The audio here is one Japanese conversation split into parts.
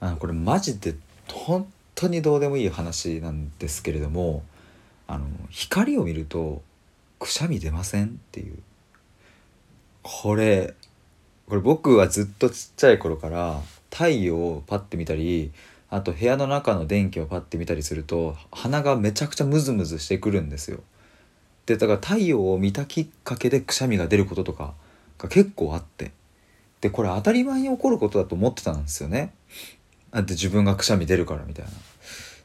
あのこれマジで本当にどうでもいい話なんですけれどもあの光を見るとくしゃみ出ませんっていうこれこれ僕はずっとちっちゃい頃から太陽をパッて見たりあと部屋の中の電気をパッて見たりすると鼻がめちゃくちゃムズムズしてくるんですよ。でだから太陽を見たきっかけでくしゃみが出ることとかが結構あってでこれ当たり前に起こることだと思ってたんですよね。だって自分がくしゃみ出るからみたいな。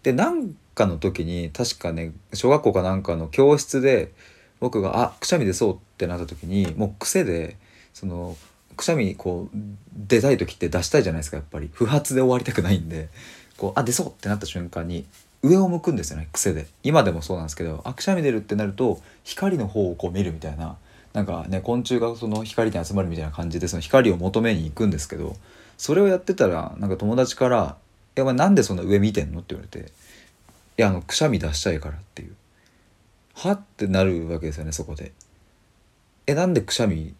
でなんかの時に確かね小学校かなんかの教室で僕が「あくしゃみ出そう」ってなった時にもう癖でそのくしゃみこう出たい時って出したいじゃないですかやっぱり。不発で終わりたくないんで。こうあ出そうってなった瞬間に上を向くんですよね癖で。今でもそうなんですけどあくしゃみ出るってなると光の方をこう見るみたいな。なんかね昆虫がその光に集まるみたいな感じでその光を求めに行くんですけどそれをやってたらなんか友達から「いやなんでそんな上見てんの?」って言われて「いやあのくしゃみ出したいから」っていうはってなるわけですよねそこで。えなんでくしゃみ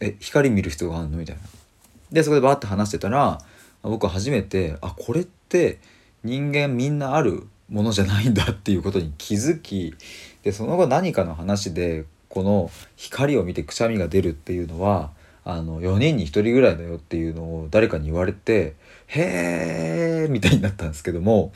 え光見る必要があるの？みたいな。でそこでバーって話してたら僕は初めてあこれって人間みんなあるものじゃないんだっていうことに気づきでその後何かの話でこの光を見てくしゃみが出るっていうのはあの4人に1人ぐらいだよっていうのを誰かに言われてへえみたいになったんですけども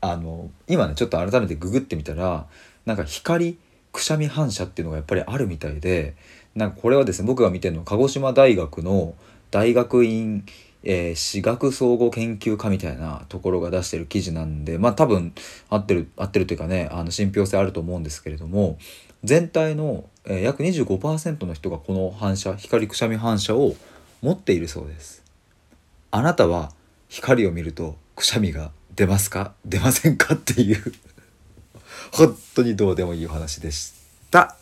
あの今ねちょっと改めてググってみたらなんか光くしゃみ反射っていうのがやっぱりあるみたいでなんかこれはですね僕が見てるのは鹿児島大学の大学院えー、私学総合研究科みたいなところが出してる記事なんでまあ多分合ってる合ってるというかねあの信憑性あると思うんですけれども全体の、え、約25%の人がこの反射光くしゃみ反射を持っているそうです。あなたは光を見るとくしゃみが出ますか？出ませんか？っていう。本当にどうでもいいお話でした。